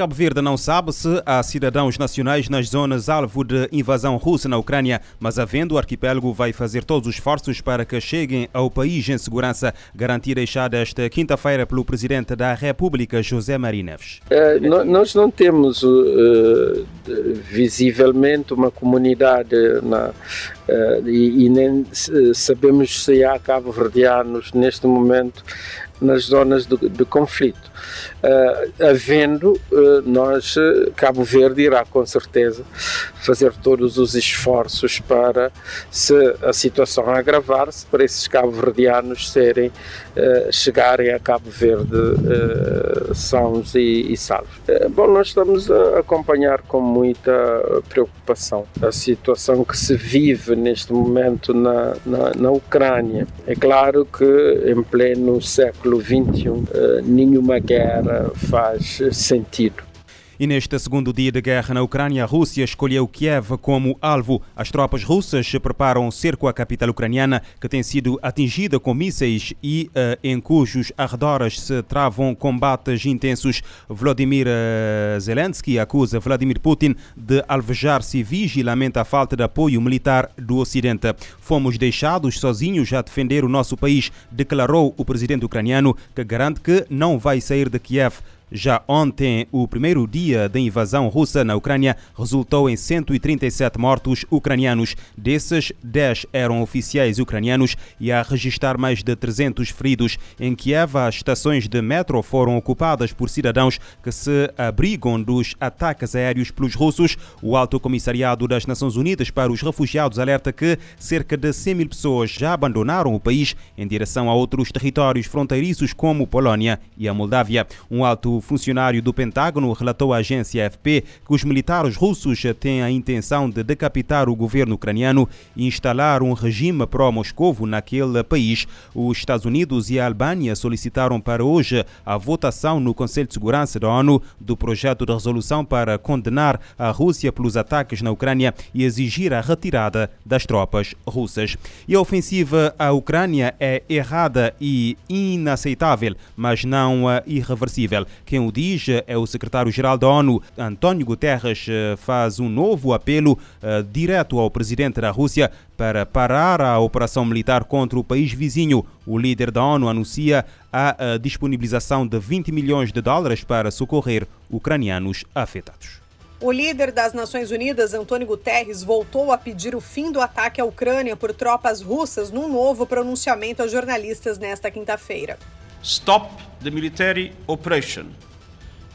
Cabo Verde não sabe se há cidadãos nacionais nas zonas alvo de invasão russa na Ucrânia, mas havendo o arquipélago vai fazer todos os esforços para que cheguem ao país em segurança, garantia deixada esta quinta-feira pelo Presidente da República, José Maria Neves. Uh, nós não temos uh, visivelmente uma comunidade na, uh, e, e, nem sabemos se há cabo-verdianos neste momento nas zonas de, de conflito. Uh, havendo, uh, nós, Cabo Verde irá com certeza fazer todos os esforços para, se a situação agravar-se, para esses cabo-verdianos serem, chegarem a Cabo Verde sãos e, e salvos. bom, nós estamos a acompanhar com muita preocupação a situação que se vive neste momento na, na, na Ucrânia. É claro que em pleno século XXI, nenhuma guerra faz sentido. E neste segundo dia de guerra na Ucrânia, a Rússia escolheu Kiev como alvo. As tropas russas preparam um cerco à capital ucraniana, que tem sido atingida com mísseis e uh, em cujos arredores se travam combates intensos. Vladimir uh, Zelensky acusa Vladimir Putin de alvejar civis e lamenta a falta de apoio militar do Ocidente. Fomos deixados sozinhos a defender o nosso país, declarou o presidente ucraniano, que garante que não vai sair de Kiev. Já ontem, o primeiro dia da invasão russa na Ucrânia resultou em 137 mortos ucranianos. Desses, 10 eram oficiais ucranianos e a registrar mais de 300 feridos. Em Kiev, as estações de metro foram ocupadas por cidadãos que se abrigam dos ataques aéreos pelos russos. O Alto Comissariado das Nações Unidas para os Refugiados alerta que cerca de 100 mil pessoas já abandonaram o país em direção a outros territórios fronteiriços como Polónia e a Moldávia. Um alto funcionário do Pentágono relatou à agência AFP que os militares russos têm a intenção de decapitar o governo ucraniano e instalar um regime pró-Moscovo naquele país. Os Estados Unidos e a Albânia solicitaram para hoje a votação no Conselho de Segurança da ONU do projeto de resolução para condenar a Rússia pelos ataques na Ucrânia e exigir a retirada das tropas russas. E a ofensiva à Ucrânia é errada e inaceitável, mas não irreversível. Quem o diz é o secretário-geral da ONU, António Guterres, eh, faz um novo apelo uh, direto ao presidente da Rússia para parar a operação militar contra o país vizinho. O líder da ONU anuncia a, a disponibilização de 20 milhões de dólares para socorrer ucranianos afetados. O líder das Nações Unidas, Antônio Guterres, voltou a pedir o fim do ataque à Ucrânia por tropas russas num novo pronunciamento a jornalistas nesta quinta-feira. Stop the military operation.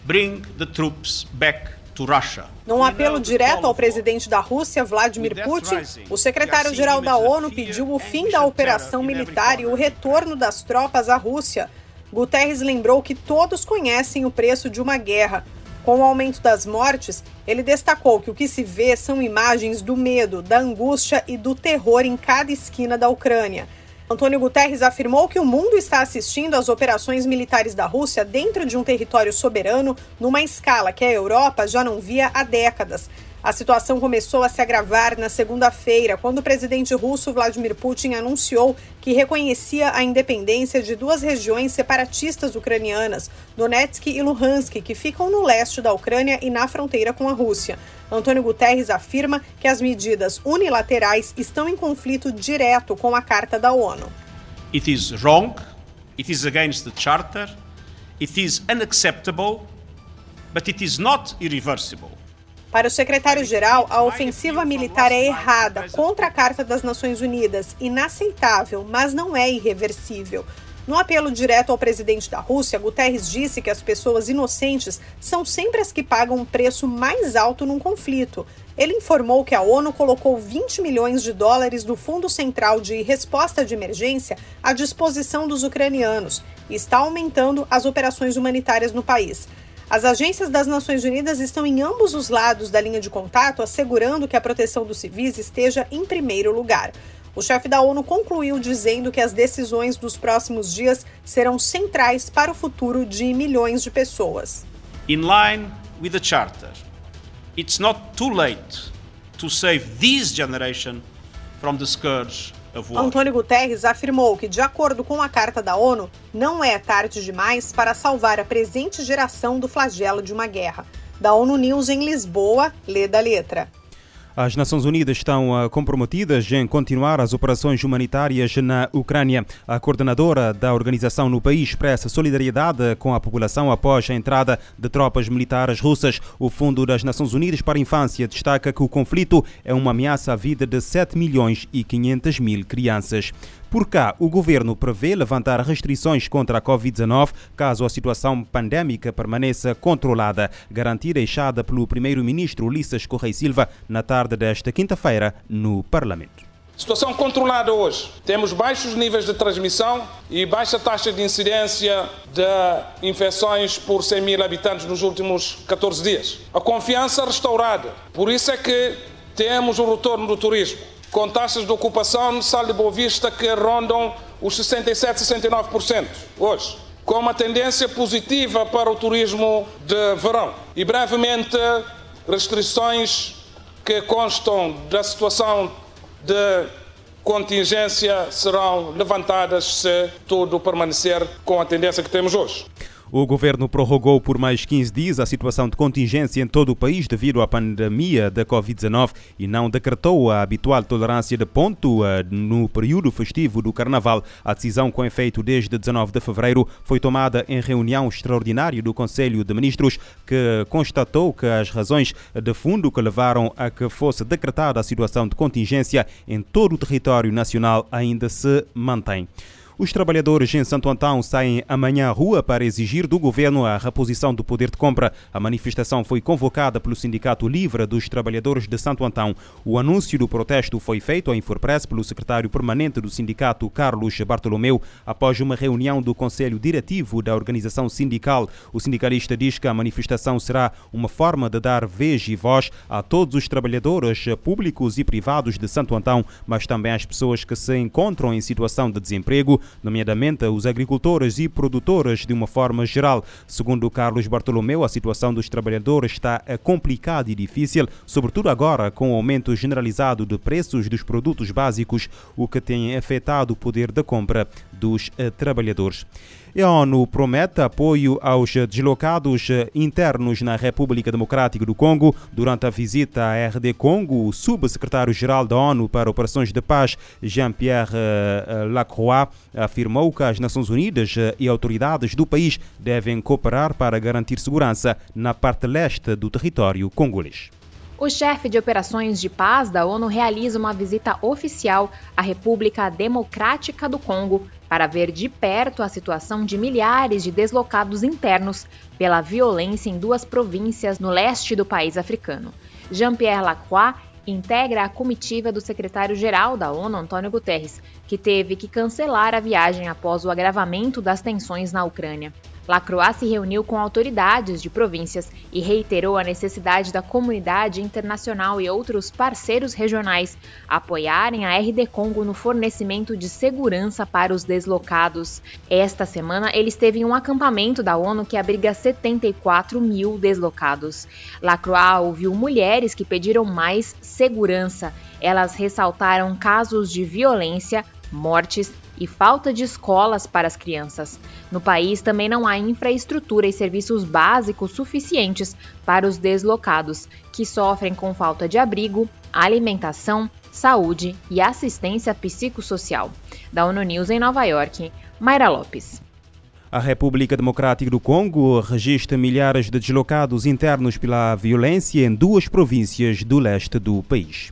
Bring the troops back to Russia. Num apelo direto ao presidente da Rússia, Vladimir Putin, o secretário-geral da ONU pediu o fim da operação militar e o retorno das tropas à Rússia. Guterres lembrou que todos conhecem o preço de uma guerra. Com o aumento das mortes, ele destacou que o que se vê são imagens do medo, da angústia e do terror em cada esquina da Ucrânia. Antônio Guterres afirmou que o mundo está assistindo às operações militares da Rússia dentro de um território soberano numa escala que a Europa já não via há décadas. A situação começou a se agravar na segunda-feira, quando o presidente russo Vladimir Putin anunciou que reconhecia a independência de duas regiões separatistas ucranianas, Donetsk e Luhansk, que ficam no leste da Ucrânia e na fronteira com a Rússia. Antônio Guterres afirma que as medidas unilaterais estão em conflito direto com a Carta da ONU. It is wrong, it is against the Charter, it is unacceptable, but it is not irreversible. Para o secretário-geral, a ofensiva militar é errada contra a Carta das Nações Unidas, inaceitável, mas não é irreversível. No apelo direto ao presidente da Rússia, Guterres disse que as pessoas inocentes são sempre as que pagam um preço mais alto num conflito. Ele informou que a ONU colocou 20 milhões de dólares do Fundo Central de Resposta de Emergência à disposição dos ucranianos e está aumentando as operações humanitárias no país. As agências das Nações Unidas estão em ambos os lados da linha de contato, assegurando que a proteção dos civis esteja em primeiro lugar. O chefe da ONU concluiu dizendo que as decisões dos próximos dias serão centrais para o futuro de milhões de pessoas. In line with the charter, it's not too late to save this generation from the scourge. Antônio Guterres afirmou que, de acordo com a Carta da ONU, não é tarde demais para salvar a presente geração do flagelo de uma guerra. Da ONU News em Lisboa, lê da letra. As Nações Unidas estão ah, comprometidas em continuar as operações humanitárias na Ucrânia. A coordenadora da organização no país expressa solidariedade com a população após a entrada de tropas militares russas. O Fundo das Nações Unidas para a Infância destaca que o conflito é uma ameaça à vida de 7 milhões e 500 mil crianças. Por cá, o governo prevê levantar restrições contra a Covid-19 caso a situação pandémica permaneça controlada, garantia deixada pelo primeiro-ministro Ulisses Correia Silva na tarde desta quinta-feira no Parlamento. Situação controlada hoje. Temos baixos níveis de transmissão e baixa taxa de incidência de infecções por 100 mil habitantes nos últimos 14 dias. A confiança restaurada. Por isso é que temos o retorno do turismo com taxas de ocupação no Sal de Boa Vista que rondam os 67, 69% hoje, com uma tendência positiva para o turismo de verão. E brevemente, restrições que constam da situação de contingência serão levantadas se tudo permanecer com a tendência que temos hoje. O governo prorrogou por mais 15 dias a situação de contingência em todo o país devido à pandemia da Covid-19 e não decretou a habitual tolerância de ponto eh, no período festivo do Carnaval. A decisão, com efeito desde 19 de fevereiro, foi tomada em reunião extraordinária do Conselho de Ministros, que constatou que as razões de fundo que levaram a que fosse decretada a situação de contingência em todo o território nacional ainda se mantêm. Os trabalhadores em Santo Antão saem amanhã à rua para exigir do governo a reposição do poder de compra. A manifestação foi convocada pelo Sindicato Livre dos Trabalhadores de Santo Antão. O anúncio do protesto foi feito à Infopress pelo secretário permanente do sindicato, Carlos Bartolomeu, após uma reunião do Conselho Diretivo da organização sindical. O sindicalista diz que a manifestação será uma forma de dar vez e voz a todos os trabalhadores públicos e privados de Santo Antão, mas também às pessoas que se encontram em situação de desemprego nomeadamente os agricultores e produtores de uma forma geral. Segundo Carlos Bartolomeu, a situação dos trabalhadores está complicada e difícil, sobretudo agora com o aumento generalizado de preços dos produtos básicos, o que tem afetado o poder de compra dos eh, trabalhadores. A ONU promete apoio aos deslocados internos na República Democrática do Congo. Durante a visita à RD Congo, o subsecretário-geral da ONU para Operações de Paz, Jean-Pierre eh, Lacroix, afirmou que as Nações Unidas e autoridades do país devem cooperar para garantir segurança na parte leste do território congolês. O chefe de operações de paz da ONU realiza uma visita oficial à República Democrática do Congo para ver de perto a situação de milhares de deslocados internos pela violência em duas províncias no leste do país africano. Jean-Pierre Lacroix integra a comitiva do secretário-geral da ONU, Antônio Guterres, que teve que cancelar a viagem após o agravamento das tensões na Ucrânia. Lacroix se reuniu com autoridades de províncias e reiterou a necessidade da comunidade internacional e outros parceiros regionais apoiarem a RD Congo no fornecimento de segurança para os deslocados. Esta semana, ele esteve em um acampamento da ONU que abriga 74 mil deslocados. Lacroix ouviu mulheres que pediram mais segurança. Elas ressaltaram casos de violência, mortes e falta de escolas para as crianças. No país também não há infraestrutura e serviços básicos suficientes para os deslocados, que sofrem com falta de abrigo, alimentação, saúde e assistência psicossocial. Da ONU News em Nova York, Mayra Lopes. A República Democrática do Congo registra milhares de deslocados internos pela violência em duas províncias do leste do país.